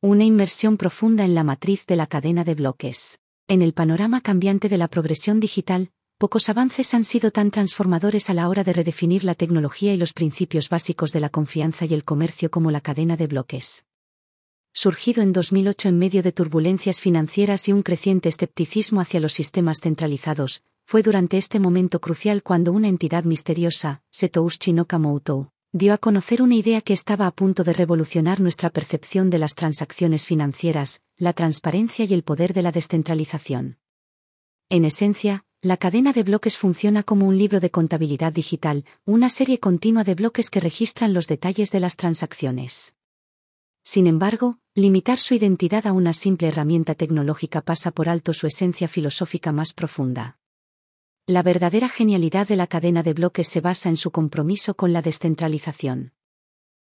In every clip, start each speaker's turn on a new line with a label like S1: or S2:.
S1: Una inmersión profunda en la matriz de la cadena de bloques. En el panorama cambiante de la progresión digital, pocos avances han sido tan transformadores a la hora de redefinir la tecnología y los principios básicos de la confianza y el comercio como la cadena de bloques. Surgido en 2008 en medio de turbulencias financieras y un creciente escepticismo hacia los sistemas centralizados, fue durante este momento crucial cuando una entidad misteriosa, Setoushi Nakamoto, dio a conocer una idea que estaba a punto de revolucionar nuestra percepción de las transacciones financieras, la transparencia y el poder de la descentralización. En esencia, la cadena de bloques funciona como un libro de contabilidad digital, una serie continua de bloques que registran los detalles de las transacciones. Sin embargo, limitar su identidad a una simple herramienta tecnológica pasa por alto su esencia filosófica más profunda. La verdadera genialidad de la cadena de bloques se basa en su compromiso con la descentralización.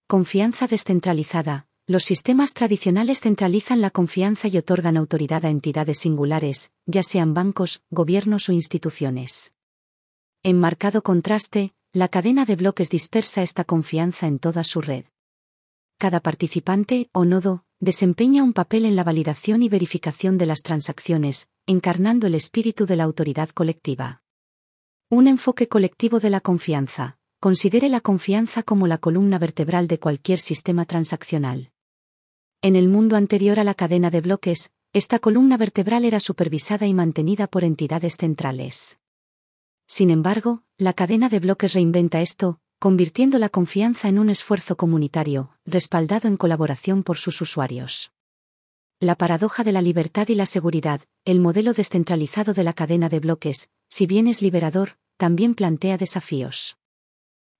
S1: Confianza descentralizada. Los sistemas tradicionales centralizan la confianza y otorgan autoridad a entidades singulares, ya sean bancos, gobiernos o instituciones. En marcado contraste, la cadena de bloques dispersa esta confianza en toda su red. Cada participante, o nodo, desempeña un papel en la validación y verificación de las transacciones, encarnando el espíritu de la autoridad colectiva. Un enfoque colectivo de la confianza. Considere la confianza como la columna vertebral de cualquier sistema transaccional. En el mundo anterior a la cadena de bloques, esta columna vertebral era supervisada y mantenida por entidades centrales. Sin embargo, la cadena de bloques reinventa esto, convirtiendo la confianza en un esfuerzo comunitario, respaldado en colaboración por sus usuarios. La paradoja de la libertad y la seguridad, el modelo descentralizado de la cadena de bloques, si bien es liberador, también plantea desafíos.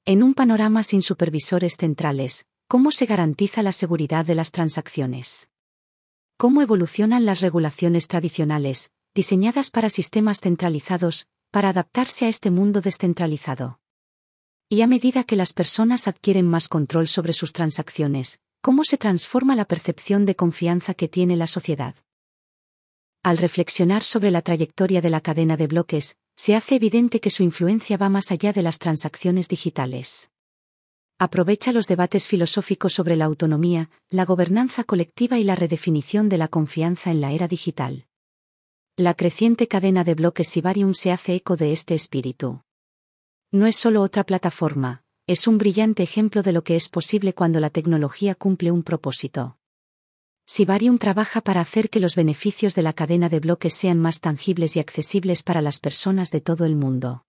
S1: En un panorama sin supervisores centrales, ¿cómo se garantiza la seguridad de las transacciones? ¿Cómo evolucionan las regulaciones tradicionales, diseñadas para sistemas centralizados, para adaptarse a este mundo descentralizado? Y a medida que las personas adquieren más control sobre sus transacciones, ¿cómo se transforma la percepción de confianza que tiene la sociedad? Al reflexionar sobre la trayectoria de la cadena de bloques, se hace evidente que su influencia va más allá de las transacciones digitales. Aprovecha los debates filosóficos sobre la autonomía, la gobernanza colectiva y la redefinición de la confianza en la era digital. La creciente cadena de bloques Sibarium se hace eco de este espíritu. No es solo otra plataforma, es un brillante ejemplo de lo que es posible cuando la tecnología cumple un propósito. Sibarium trabaja para hacer que los beneficios de la cadena de bloques sean más tangibles y accesibles para las personas de todo el mundo.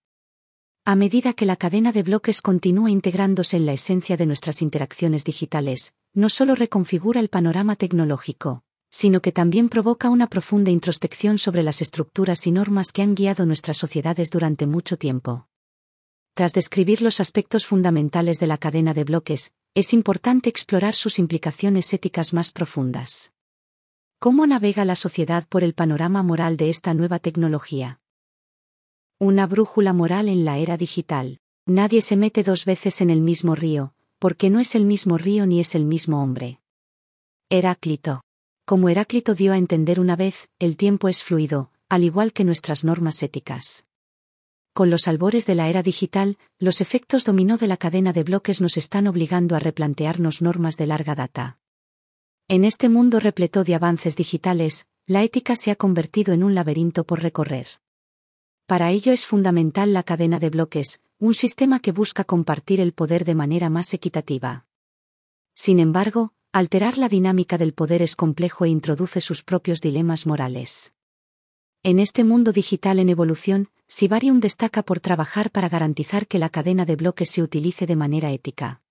S1: A medida que la cadena de bloques continúa integrándose en la esencia de nuestras interacciones digitales, no solo reconfigura el panorama tecnológico, sino que también provoca una profunda introspección sobre las estructuras y normas que han guiado nuestras sociedades durante mucho tiempo. Tras describir los aspectos fundamentales de la cadena de bloques, es importante explorar sus implicaciones éticas más profundas. ¿Cómo navega la sociedad por el panorama moral de esta nueva tecnología? Una brújula moral en la era digital. Nadie se mete dos veces en el mismo río, porque no es el mismo río ni es el mismo hombre. Heráclito. Como Heráclito dio a entender una vez, el tiempo es fluido, al igual que nuestras normas éticas. Con los albores de la era digital, los efectos dominó de la cadena de bloques nos están obligando a replantearnos normas de larga data. En este mundo repleto de avances digitales, la ética se ha convertido en un laberinto por recorrer. Para ello es fundamental la cadena de bloques, un sistema que busca compartir el poder de manera más equitativa. Sin embargo, alterar la dinámica del poder es complejo e introduce sus propios dilemas morales. En este mundo digital en evolución, Sibarium destaca por trabajar para garantizar que la cadena de bloques se utilice de manera ética.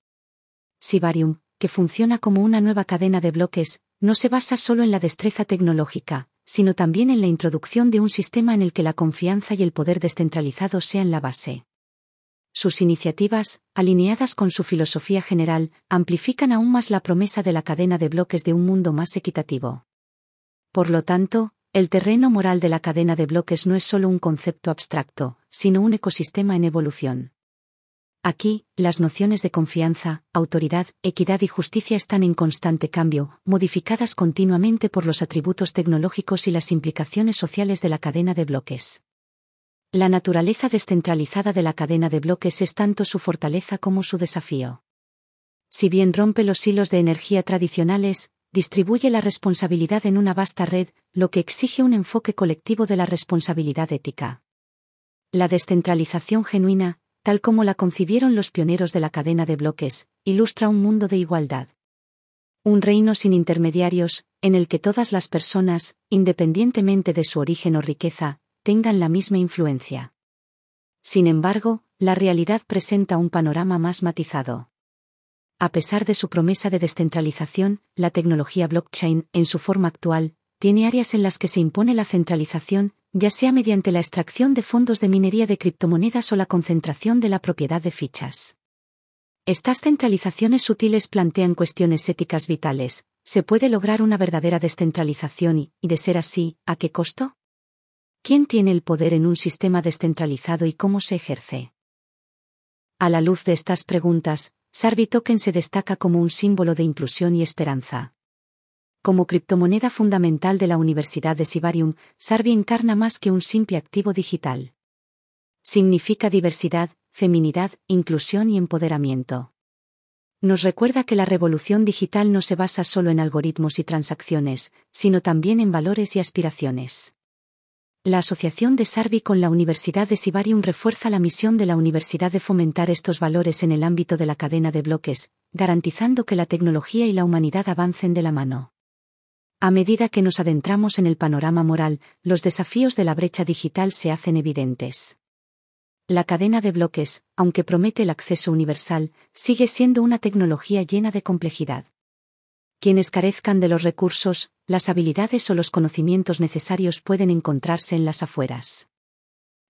S1: Sibarium, que funciona como una nueva cadena de bloques, no se basa solo en la destreza tecnológica, sino también en la introducción de un sistema en el que la confianza y el poder descentralizado sean la base. Sus iniciativas, alineadas con su filosofía general, amplifican aún más la promesa de la cadena de bloques de un mundo más equitativo. Por lo tanto, el terreno moral de la cadena de bloques no es solo un concepto abstracto, sino un ecosistema en evolución. Aquí, las nociones de confianza, autoridad, equidad y justicia están en constante cambio, modificadas continuamente por los atributos tecnológicos y las implicaciones sociales de la cadena de bloques. La naturaleza descentralizada de la cadena de bloques es tanto su fortaleza como su desafío. Si bien rompe los hilos de energía tradicionales, distribuye la responsabilidad en una vasta red, lo que exige un enfoque colectivo de la responsabilidad ética. La descentralización genuina, tal como la concibieron los pioneros de la cadena de bloques, ilustra un mundo de igualdad. Un reino sin intermediarios, en el que todas las personas, independientemente de su origen o riqueza, tengan la misma influencia. Sin embargo, la realidad presenta un panorama más matizado. A pesar de su promesa de descentralización, la tecnología blockchain, en su forma actual, tiene áreas en las que se impone la centralización, ya sea mediante la extracción de fondos de minería de criptomonedas o la concentración de la propiedad de fichas. Estas centralizaciones sutiles plantean cuestiones éticas vitales. ¿Se puede lograr una verdadera descentralización y, de ser así, a qué costo? ¿Quién tiene el poder en un sistema descentralizado y cómo se ejerce? A la luz de estas preguntas, Sarvi Token se destaca como un símbolo de inclusión y esperanza. Como criptomoneda fundamental de la Universidad de Sibarium, Sarvi encarna más que un simple activo digital. Significa diversidad, feminidad, inclusión y empoderamiento. Nos recuerda que la revolución digital no se basa solo en algoritmos y transacciones, sino también en valores y aspiraciones. La asociación de Sarvi con la Universidad de Sibarium refuerza la misión de la universidad de fomentar estos valores en el ámbito de la cadena de bloques, garantizando que la tecnología y la humanidad avancen de la mano. A medida que nos adentramos en el panorama moral, los desafíos de la brecha digital se hacen evidentes. La cadena de bloques, aunque promete el acceso universal, sigue siendo una tecnología llena de complejidad. Quienes carezcan de los recursos, las habilidades o los conocimientos necesarios pueden encontrarse en las afueras.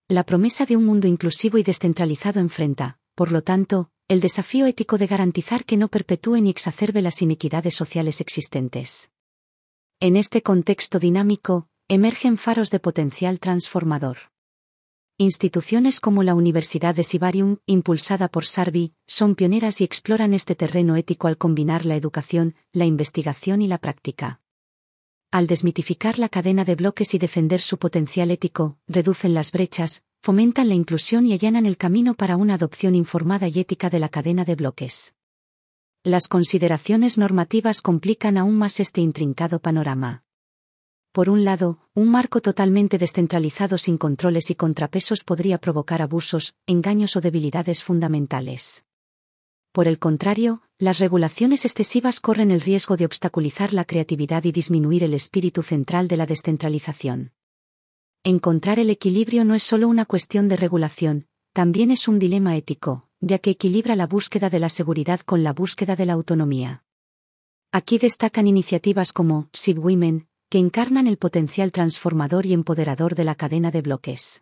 S1: La promesa de un mundo inclusivo y descentralizado enfrenta, por lo tanto, el desafío ético de garantizar que no perpetúe ni exacerbe las inequidades sociales existentes. En este contexto dinámico, emergen faros de potencial transformador. Instituciones como la Universidad de Sibarium, impulsada por Sarvi, son pioneras y exploran este terreno ético al combinar la educación, la investigación y la práctica. Al desmitificar la cadena de bloques y defender su potencial ético, reducen las brechas, fomentan la inclusión y allanan el camino para una adopción informada y ética de la cadena de bloques. Las consideraciones normativas complican aún más este intrincado panorama. Por un lado, un marco totalmente descentralizado sin controles y contrapesos podría provocar abusos, engaños o debilidades fundamentales. Por el contrario, las regulaciones excesivas corren el riesgo de obstaculizar la creatividad y disminuir el espíritu central de la descentralización. Encontrar el equilibrio no es solo una cuestión de regulación, también es un dilema ético, ya que equilibra la búsqueda de la seguridad con la búsqueda de la autonomía. Aquí destacan iniciativas como SIB Women, que encarnan el potencial transformador y empoderador de la cadena de bloques.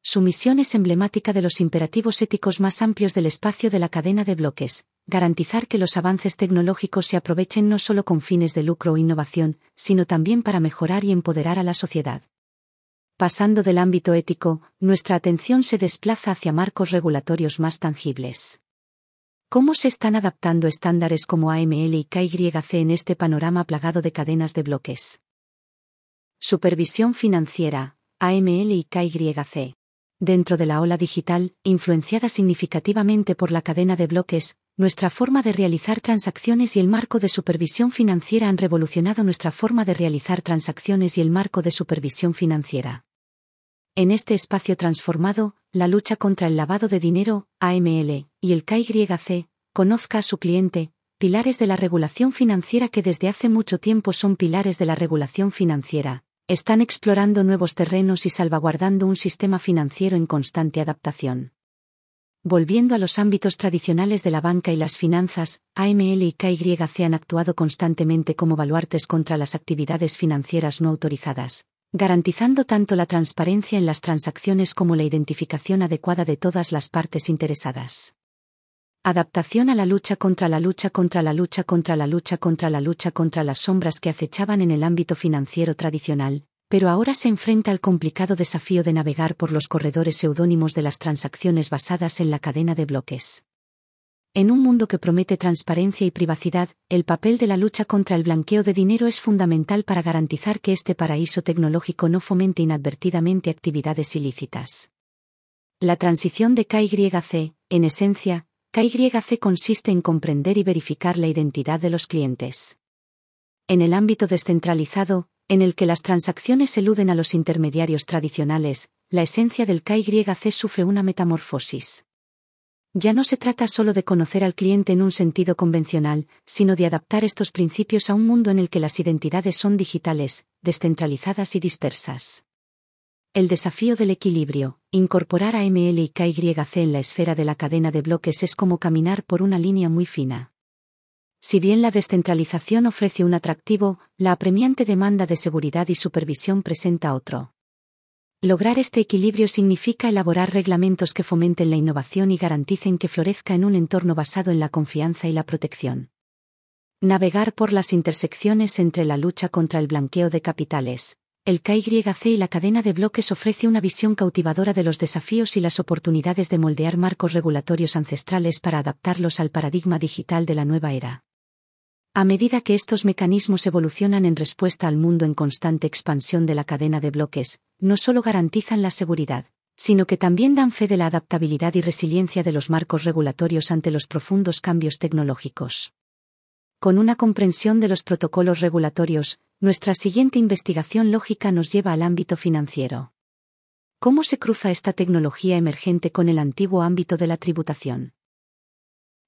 S1: Su misión es emblemática de los imperativos éticos más amplios del espacio de la cadena de bloques, garantizar que los avances tecnológicos se aprovechen no solo con fines de lucro o innovación, sino también para mejorar y empoderar a la sociedad. Pasando del ámbito ético, nuestra atención se desplaza hacia marcos regulatorios más tangibles. ¿Cómo se están adaptando estándares como AML y KYC en este panorama plagado de cadenas de bloques? Supervisión financiera, AML y KYC. Dentro de la ola digital, influenciada significativamente por la cadena de bloques, nuestra forma de realizar transacciones y el marco de supervisión financiera han revolucionado nuestra forma de realizar transacciones y el marco de supervisión financiera. En este espacio transformado, la lucha contra el lavado de dinero, AML, y el KYC, conozca a su cliente, pilares de la regulación financiera que desde hace mucho tiempo son pilares de la regulación financiera, están explorando nuevos terrenos y salvaguardando un sistema financiero en constante adaptación. Volviendo a los ámbitos tradicionales de la banca y las finanzas, AML y KYC han actuado constantemente como baluartes contra las actividades financieras no autorizadas, garantizando tanto la transparencia en las transacciones como la identificación adecuada de todas las partes interesadas. Adaptación a la lucha contra la lucha contra la lucha contra la lucha contra la lucha contra las sombras que acechaban en el ámbito financiero tradicional, pero ahora se enfrenta al complicado desafío de navegar por los corredores seudónimos de las transacciones basadas en la cadena de bloques. En un mundo que promete transparencia y privacidad, el papel de la lucha contra el blanqueo de dinero es fundamental para garantizar que este paraíso tecnológico no fomente inadvertidamente actividades ilícitas. La transición de KYC, en esencia, KYC consiste en comprender y verificar la identidad de los clientes. En el ámbito descentralizado, en el que las transacciones eluden a los intermediarios tradicionales, la esencia del KYC sufre una metamorfosis. Ya no se trata solo de conocer al cliente en un sentido convencional, sino de adaptar estos principios a un mundo en el que las identidades son digitales, descentralizadas y dispersas. El desafío del equilibrio, incorporar a ML y KYC en la esfera de la cadena de bloques es como caminar por una línea muy fina. Si bien la descentralización ofrece un atractivo, la apremiante demanda de seguridad y supervisión presenta otro. Lograr este equilibrio significa elaborar reglamentos que fomenten la innovación y garanticen que florezca en un entorno basado en la confianza y la protección. Navegar por las intersecciones entre la lucha contra el blanqueo de capitales. El KYC y la cadena de bloques ofrece una visión cautivadora de los desafíos y las oportunidades de moldear marcos regulatorios ancestrales para adaptarlos al paradigma digital de la nueva era. A medida que estos mecanismos evolucionan en respuesta al mundo en constante expansión de la cadena de bloques, no solo garantizan la seguridad, sino que también dan fe de la adaptabilidad y resiliencia de los marcos regulatorios ante los profundos cambios tecnológicos. Con una comprensión de los protocolos regulatorios, nuestra siguiente investigación lógica nos lleva al ámbito financiero. ¿Cómo se cruza esta tecnología emergente con el antiguo ámbito de la tributación?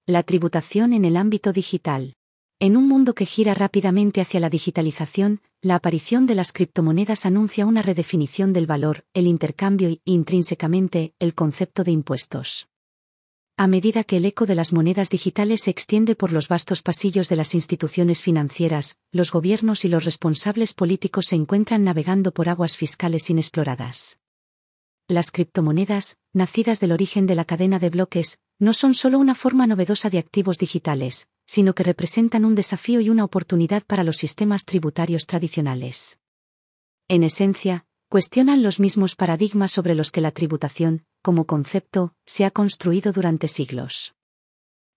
S1: La tributación en el ámbito digital. En un mundo que gira rápidamente hacia la digitalización, la aparición de las criptomonedas anuncia una redefinición del valor, el intercambio y, intrínsecamente, el concepto de impuestos. A medida que el eco de las monedas digitales se extiende por los vastos pasillos de las instituciones financieras, los gobiernos y los responsables políticos se encuentran navegando por aguas fiscales inexploradas. Las criptomonedas, nacidas del origen de la cadena de bloques, no son solo una forma novedosa de activos digitales, sino que representan un desafío y una oportunidad para los sistemas tributarios tradicionales. En esencia, cuestionan los mismos paradigmas sobre los que la tributación, como concepto, se ha construido durante siglos.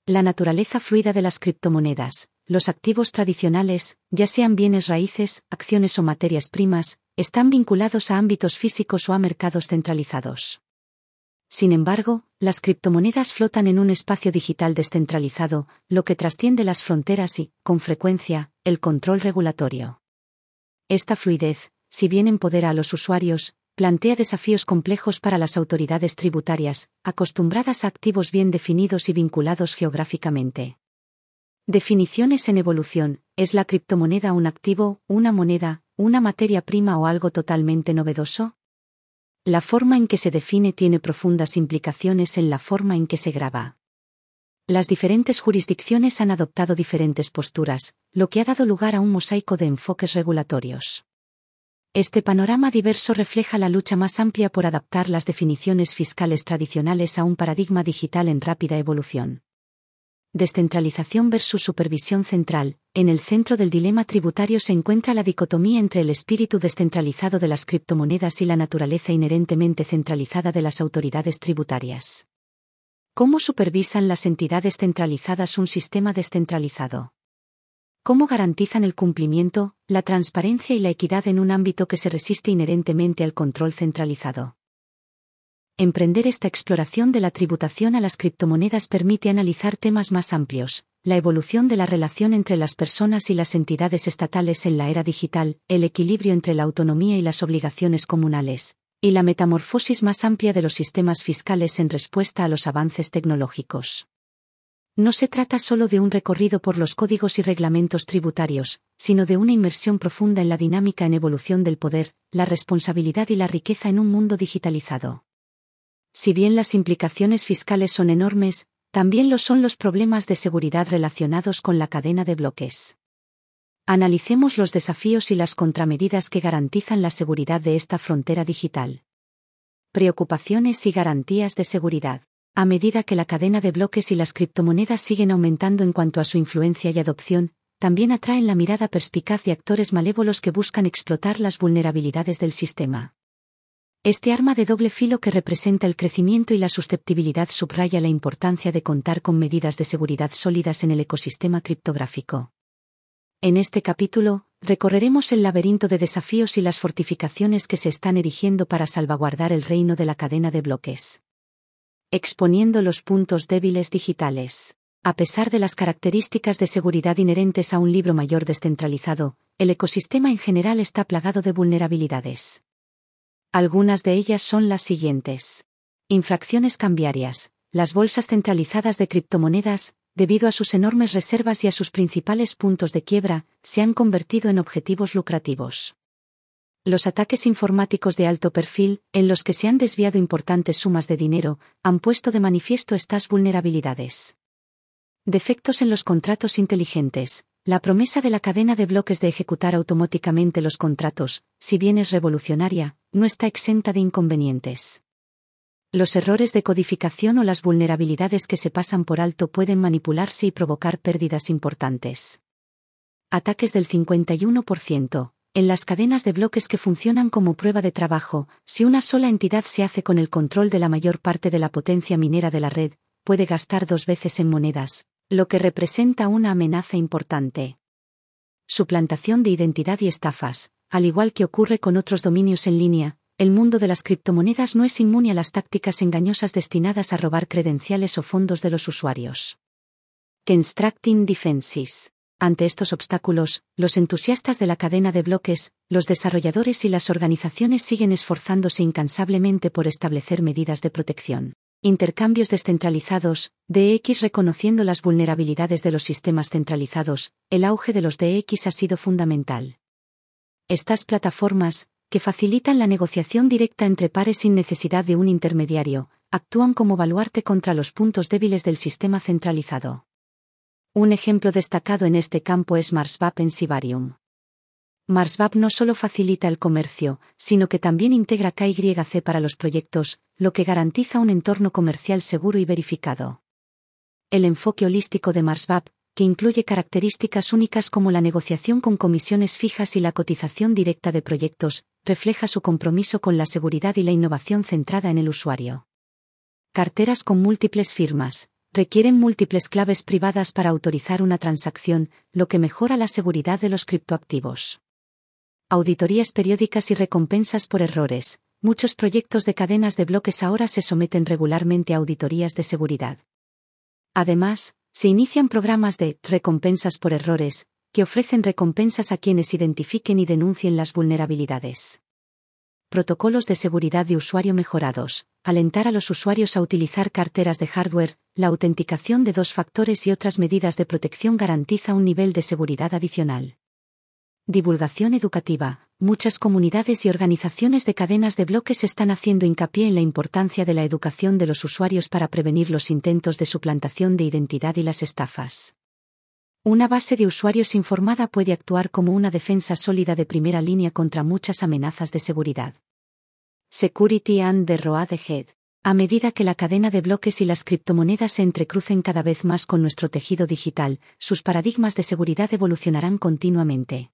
S1: La naturaleza fluida de las criptomonedas, los activos tradicionales, ya sean bienes raíces, acciones o materias primas, están vinculados a ámbitos físicos o a mercados centralizados. Sin embargo, las criptomonedas flotan en un espacio digital descentralizado, lo que trasciende las fronteras y, con frecuencia, el control regulatorio. Esta fluidez, si bien empodera a los usuarios, plantea desafíos complejos para las autoridades tributarias, acostumbradas a activos bien definidos y vinculados geográficamente. Definiciones en evolución, ¿es la criptomoneda un activo, una moneda, una materia prima o algo totalmente novedoso? La forma en que se define tiene profundas implicaciones en la forma en que se graba. Las diferentes jurisdicciones han adoptado diferentes posturas, lo que ha dado lugar a un mosaico de enfoques regulatorios. Este panorama diverso refleja la lucha más amplia por adaptar las definiciones fiscales tradicionales a un paradigma digital en rápida evolución. Descentralización versus supervisión central. En el centro del dilema tributario se encuentra la dicotomía entre el espíritu descentralizado de las criptomonedas y la naturaleza inherentemente centralizada de las autoridades tributarias. ¿Cómo supervisan las entidades centralizadas un sistema descentralizado? ¿Cómo garantizan el cumplimiento, la transparencia y la equidad en un ámbito que se resiste inherentemente al control centralizado? Emprender esta exploración de la tributación a las criptomonedas permite analizar temas más amplios, la evolución de la relación entre las personas y las entidades estatales en la era digital, el equilibrio entre la autonomía y las obligaciones comunales, y la metamorfosis más amplia de los sistemas fiscales en respuesta a los avances tecnológicos. No se trata solo de un recorrido por los códigos y reglamentos tributarios, sino de una inmersión profunda en la dinámica en evolución del poder, la responsabilidad y la riqueza en un mundo digitalizado. Si bien las implicaciones fiscales son enormes, también lo son los problemas de seguridad relacionados con la cadena de bloques. Analicemos los desafíos y las contramedidas que garantizan la seguridad de esta frontera digital. Preocupaciones y garantías de seguridad. A medida que la cadena de bloques y las criptomonedas siguen aumentando en cuanto a su influencia y adopción, también atraen la mirada perspicaz de actores malévolos que buscan explotar las vulnerabilidades del sistema. Este arma de doble filo que representa el crecimiento y la susceptibilidad subraya la importancia de contar con medidas de seguridad sólidas en el ecosistema criptográfico. En este capítulo, recorreremos el laberinto de desafíos y las fortificaciones que se están erigiendo para salvaguardar el reino de la cadena de bloques. Exponiendo los puntos débiles digitales. A pesar de las características de seguridad inherentes a un libro mayor descentralizado, el ecosistema en general está plagado de vulnerabilidades. Algunas de ellas son las siguientes. Infracciones cambiarias. Las bolsas centralizadas de criptomonedas, debido a sus enormes reservas y a sus principales puntos de quiebra, se han convertido en objetivos lucrativos. Los ataques informáticos de alto perfil, en los que se han desviado importantes sumas de dinero, han puesto de manifiesto estas vulnerabilidades. Defectos en los contratos inteligentes. La promesa de la cadena de bloques de ejecutar automáticamente los contratos, si bien es revolucionaria, no está exenta de inconvenientes. Los errores de codificación o las vulnerabilidades que se pasan por alto pueden manipularse y provocar pérdidas importantes. Ataques del 51%. En las cadenas de bloques que funcionan como prueba de trabajo, si una sola entidad se hace con el control de la mayor parte de la potencia minera de la red, puede gastar dos veces en monedas, lo que representa una amenaza importante. Suplantación de identidad y estafas. Al igual que ocurre con otros dominios en línea, el mundo de las criptomonedas no es inmune a las tácticas engañosas destinadas a robar credenciales o fondos de los usuarios. Constructing Defenses. Ante estos obstáculos, los entusiastas de la cadena de bloques, los desarrolladores y las organizaciones siguen esforzándose incansablemente por establecer medidas de protección. Intercambios descentralizados, DX reconociendo las vulnerabilidades de los sistemas centralizados, el auge de los DX ha sido fundamental. Estas plataformas, que facilitan la negociación directa entre pares sin necesidad de un intermediario, actúan como baluarte contra los puntos débiles del sistema centralizado. Un ejemplo destacado en este campo es MarsVap en Sibarium. MarsVap no solo facilita el comercio, sino que también integra KYC para los proyectos, lo que garantiza un entorno comercial seguro y verificado. El enfoque holístico de MarsVap, que incluye características únicas como la negociación con comisiones fijas y la cotización directa de proyectos, refleja su compromiso con la seguridad y la innovación centrada en el usuario. Carteras con múltiples firmas. Requieren múltiples claves privadas para autorizar una transacción, lo que mejora la seguridad de los criptoactivos auditorías periódicas y recompensas por errores. Muchos proyectos de cadenas de bloques ahora se someten regularmente a auditorías de seguridad. Además, se inician programas de recompensas por errores, que ofrecen recompensas a quienes identifiquen y denuncien las vulnerabilidades. Protocolos de seguridad de usuario mejorados. Alentar a los usuarios a utilizar carteras de hardware, la autenticación de dos factores y otras medidas de protección garantiza un nivel de seguridad adicional. Divulgación educativa. Muchas comunidades y organizaciones de cadenas de bloques están haciendo hincapié en la importancia de la educación de los usuarios para prevenir los intentos de suplantación de identidad y las estafas. Una base de usuarios informada puede actuar como una defensa sólida de primera línea contra muchas amenazas de seguridad. Security and the Road Ahead. A medida que la cadena de bloques y las criptomonedas se entrecrucen cada vez más con nuestro tejido digital, sus paradigmas de seguridad evolucionarán continuamente.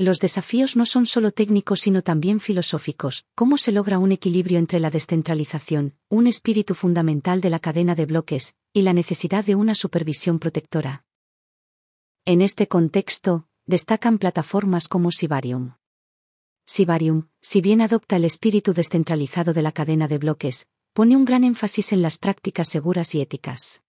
S1: Los desafíos no son solo técnicos sino también filosóficos. ¿Cómo se logra un equilibrio entre la descentralización, un espíritu fundamental de la cadena de bloques, y la necesidad de una supervisión protectora? En este contexto, destacan plataformas como Sibarium. Sibarium, si bien adopta el espíritu descentralizado de la cadena de bloques, pone un gran énfasis en las prácticas seguras y éticas.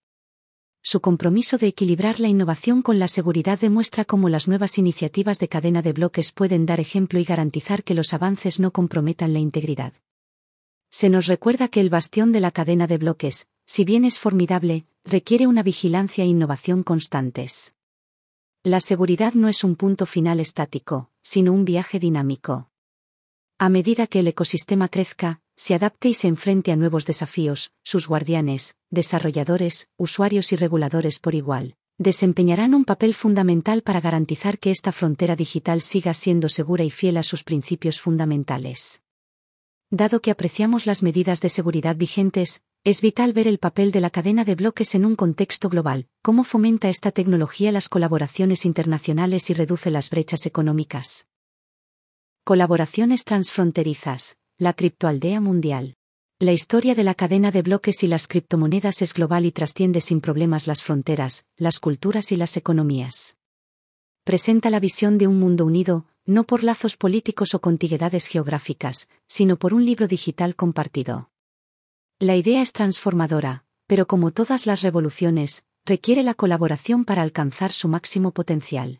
S1: Su compromiso de equilibrar la innovación con la seguridad demuestra cómo las nuevas iniciativas de cadena de bloques pueden dar ejemplo y garantizar que los avances no comprometan la integridad. Se nos recuerda que el bastión de la cadena de bloques, si bien es formidable, requiere una vigilancia e innovación constantes. La seguridad no es un punto final estático, sino un viaje dinámico. A medida que el ecosistema crezca, se adapte y se enfrente a nuevos desafíos, sus guardianes, desarrolladores, usuarios y reguladores por igual, desempeñarán un papel fundamental para garantizar que esta frontera digital siga siendo segura y fiel a sus principios fundamentales. Dado que apreciamos las medidas de seguridad vigentes, es vital ver el papel de la cadena de bloques en un contexto global, cómo fomenta esta tecnología las colaboraciones internacionales y reduce las brechas económicas. Colaboraciones transfronterizas la criptoaldea mundial. La historia de la cadena de bloques y las criptomonedas es global y trasciende sin problemas las fronteras, las culturas y las economías. Presenta la visión de un mundo unido, no por lazos políticos o contiguedades geográficas, sino por un libro digital compartido. La idea es transformadora, pero como todas las revoluciones, requiere la colaboración para alcanzar su máximo potencial.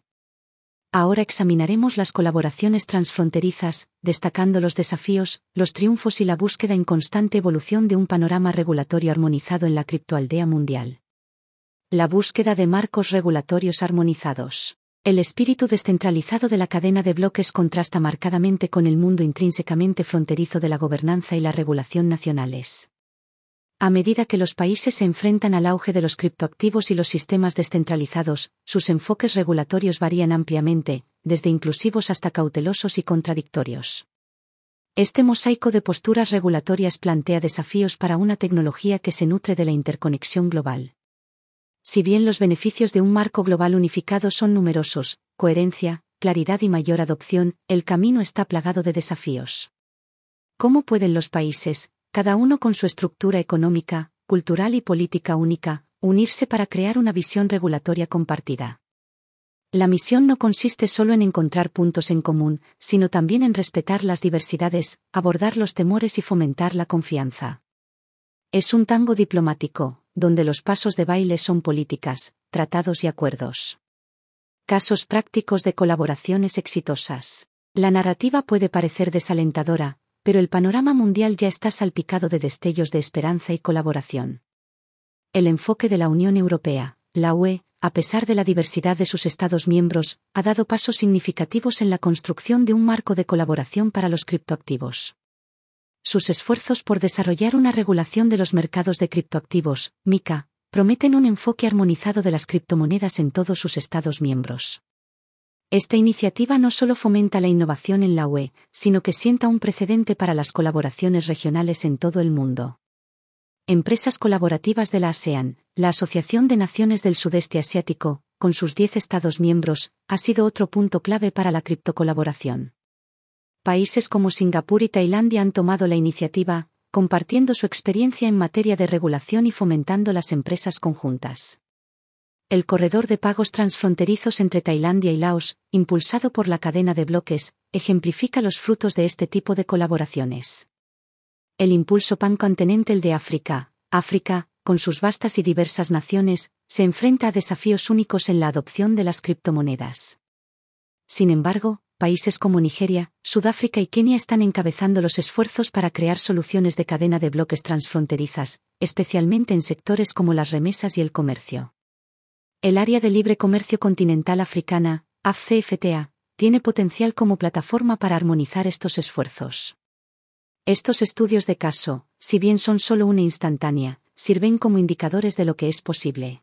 S1: Ahora examinaremos las colaboraciones transfronterizas, destacando los desafíos, los triunfos y la búsqueda en constante evolución de un panorama regulatorio armonizado en la criptoaldea mundial. La búsqueda de marcos regulatorios armonizados. El espíritu descentralizado de la cadena de bloques contrasta marcadamente con el mundo intrínsecamente fronterizo de la gobernanza y la regulación nacionales. A medida que los países se enfrentan al auge de los criptoactivos y los sistemas descentralizados, sus enfoques regulatorios varían ampliamente, desde inclusivos hasta cautelosos y contradictorios. Este mosaico de posturas regulatorias plantea desafíos para una tecnología que se nutre de la interconexión global. Si bien los beneficios de un marco global unificado son numerosos, coherencia, claridad y mayor adopción, el camino está plagado de desafíos. ¿Cómo pueden los países, cada uno con su estructura económica, cultural y política única, unirse para crear una visión regulatoria compartida? La misión no consiste solo en encontrar puntos en común, sino también en respetar las diversidades, abordar los temores y fomentar la confianza. Es un tango diplomático, donde los pasos de baile son políticas, tratados y acuerdos. Casos prácticos de colaboraciones exitosas. La narrativa puede parecer desalentadora, pero el panorama mundial ya está salpicado de destellos de esperanza y colaboración. El enfoque de la Unión Europea, la UE, a pesar de la diversidad de sus Estados miembros, ha dado pasos significativos en la construcción de un marco de colaboración para los criptoactivos sus esfuerzos por desarrollar una regulación de los mercados de criptoactivos, MICA, prometen un enfoque armonizado de las criptomonedas en todos sus Estados miembros. Esta iniciativa no solo fomenta la innovación en la UE, sino que sienta un precedente para las colaboraciones regionales en todo el mundo. Empresas colaborativas de la ASEAN, la Asociación de Naciones del Sudeste Asiático, con sus 10 Estados miembros, ha sido otro punto clave para la criptocolaboración países como Singapur y Tailandia han tomado la iniciativa, compartiendo su experiencia en materia de regulación y fomentando las empresas conjuntas. El corredor de pagos transfronterizos entre Tailandia y Laos, impulsado por la cadena de bloques, ejemplifica los frutos de este tipo de colaboraciones. El impulso pancontinental de África, África, con sus vastas y diversas naciones, se enfrenta a desafíos únicos en la adopción de las criptomonedas. Sin embargo, países como Nigeria, Sudáfrica y Kenia están encabezando los esfuerzos para crear soluciones de cadena de bloques transfronterizas, especialmente en sectores como las remesas y el comercio. El Área de Libre Comercio Continental Africana, AFCFTA, tiene potencial como plataforma para armonizar estos esfuerzos. Estos estudios de caso, si bien son solo una instantánea, sirven como indicadores de lo que es posible.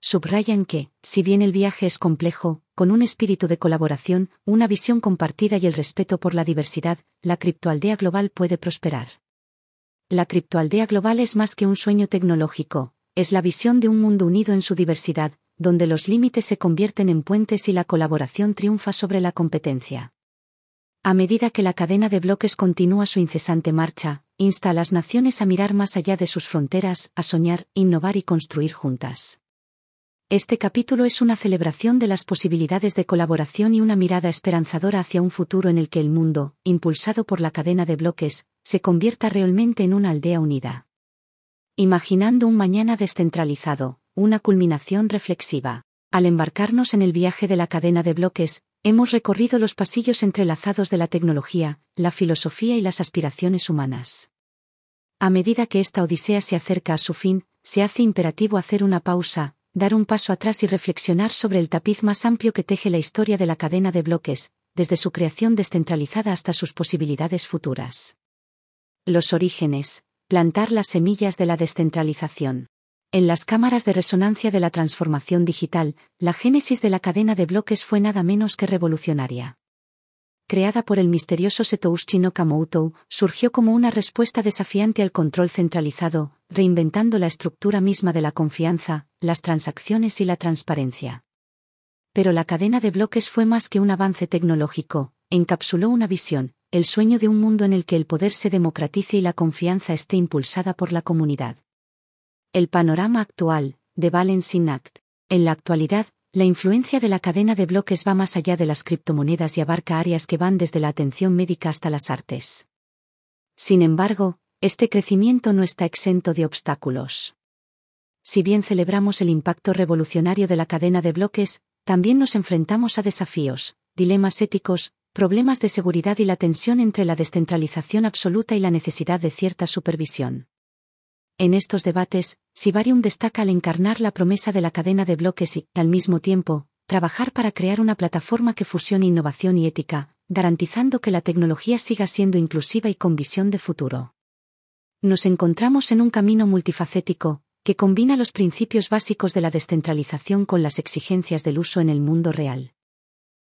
S1: Subrayan que, si bien el viaje es complejo, con un espíritu de colaboración, una visión compartida y el respeto por la diversidad, la criptoaldea global puede prosperar. La criptoaldea global es más que un sueño tecnológico, es la visión de un mundo unido en su diversidad, donde los límites se convierten en puentes y la colaboración triunfa sobre la competencia. A medida que la cadena de bloques continúa su incesante marcha, insta a las naciones a mirar más allá de sus fronteras, a soñar, innovar y construir juntas. Este capítulo es una celebración de las posibilidades de colaboración y una mirada esperanzadora hacia un futuro en el que el mundo, impulsado por la cadena de bloques, se convierta realmente en una aldea unida. Imaginando un mañana descentralizado, una culminación reflexiva. Al embarcarnos en el viaje de la cadena de bloques, hemos recorrido los pasillos entrelazados de la tecnología, la filosofía y las aspiraciones humanas. A medida que esta odisea se acerca a su fin, se hace imperativo hacer una pausa, dar un paso atrás y reflexionar sobre el tapiz más amplio que teje la historia de la cadena de bloques, desde su creación descentralizada hasta sus posibilidades futuras. Los orígenes, plantar las semillas de la descentralización. En las cámaras de resonancia de la transformación digital, la génesis de la cadena de bloques fue nada menos que revolucionaria creada por el misterioso Setoushi Nakamoto, surgió como una respuesta desafiante al control centralizado, reinventando la estructura misma de la confianza, las transacciones y la transparencia. Pero la cadena de bloques fue más que un avance tecnológico, encapsuló una visión, el sueño de un mundo en el que el poder se democratice y la confianza esté impulsada por la comunidad. El panorama actual, de Balancing Act. En la actualidad, la influencia de la cadena de bloques va más allá de las criptomonedas y abarca áreas que van desde la atención médica hasta las artes. Sin embargo, este crecimiento no está exento de obstáculos. Si bien celebramos el impacto revolucionario de la cadena de bloques, también nos enfrentamos a desafíos, dilemas éticos, problemas de seguridad y la tensión entre la descentralización absoluta y la necesidad de cierta supervisión. En estos debates, Sibarium destaca al encarnar la promesa de la cadena de bloques y, al mismo tiempo, trabajar para crear una plataforma que fusione innovación y ética, garantizando que la tecnología siga siendo inclusiva y con visión de futuro. Nos encontramos en un camino multifacético, que combina los principios básicos de la descentralización con las exigencias del uso en el mundo real.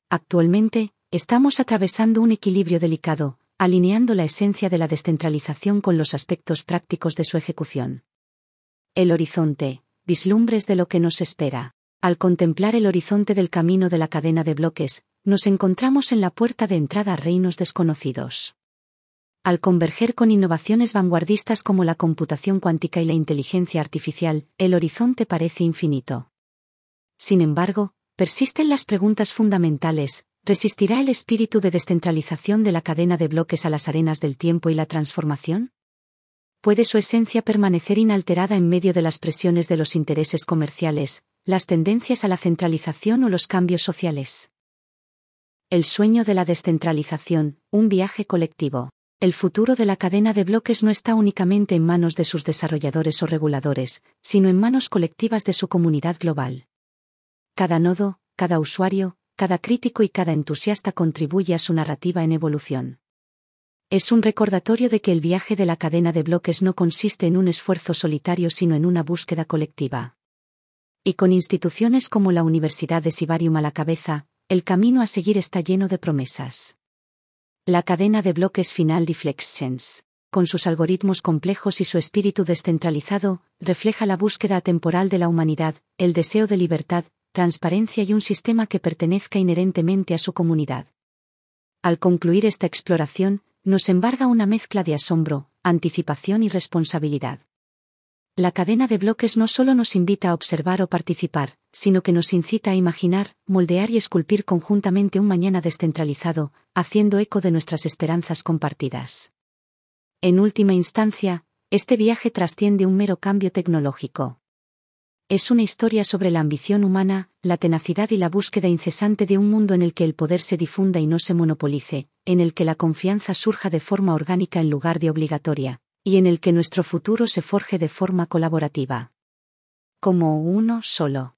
S1: Actualmente, estamos atravesando un equilibrio delicado, alineando la esencia de la descentralización con los aspectos prácticos de su ejecución. El horizonte, vislumbres de lo que nos espera. Al contemplar el horizonte del camino de la cadena de bloques, nos encontramos en la puerta de entrada a reinos desconocidos al converger con innovaciones vanguardistas como la computación cuántica y la inteligencia artificial, el horizonte parece infinito. Sin embargo, persisten las preguntas fundamentales, ¿resistirá el espíritu de descentralización de la cadena de bloques a las arenas del tiempo y la transformación? ¿Puede su esencia permanecer inalterada en medio de las presiones de los intereses comerciales, las tendencias a la centralización o los cambios sociales? El sueño de la descentralización, un viaje colectivo. El futuro de la cadena de bloques no está únicamente en manos de sus desarrolladores o reguladores, sino en manos colectivas de su comunidad global. Cada nodo, cada usuario, cada crítico y cada entusiasta contribuye a su narrativa en evolución. Es un recordatorio de que el viaje de la cadena de bloques no consiste en un esfuerzo solitario sino en una búsqueda colectiva. Y con instituciones como la Universidad de Sibarium a la cabeza, el camino a seguir está lleno de promesas. La cadena de bloques Final Deflections, con sus algoritmos complejos y su espíritu descentralizado, refleja la búsqueda temporal de la humanidad, el deseo de libertad, transparencia y un sistema que pertenezca inherentemente a su comunidad. Al concluir esta exploración, nos embarga una mezcla de asombro, anticipación y responsabilidad. La cadena de bloques no solo nos invita a observar o participar, sino que nos incita a imaginar, moldear y esculpir conjuntamente un mañana descentralizado, haciendo eco de nuestras esperanzas compartidas. En última instancia, este viaje trasciende un mero cambio tecnológico. Es una historia sobre la ambición humana, la tenacidad y la búsqueda incesante de un mundo en el que el poder se difunda y no se monopolice, en el que la confianza surja de forma orgánica en lugar de obligatoria, y en el que nuestro futuro se forje de forma colaborativa. Como uno solo.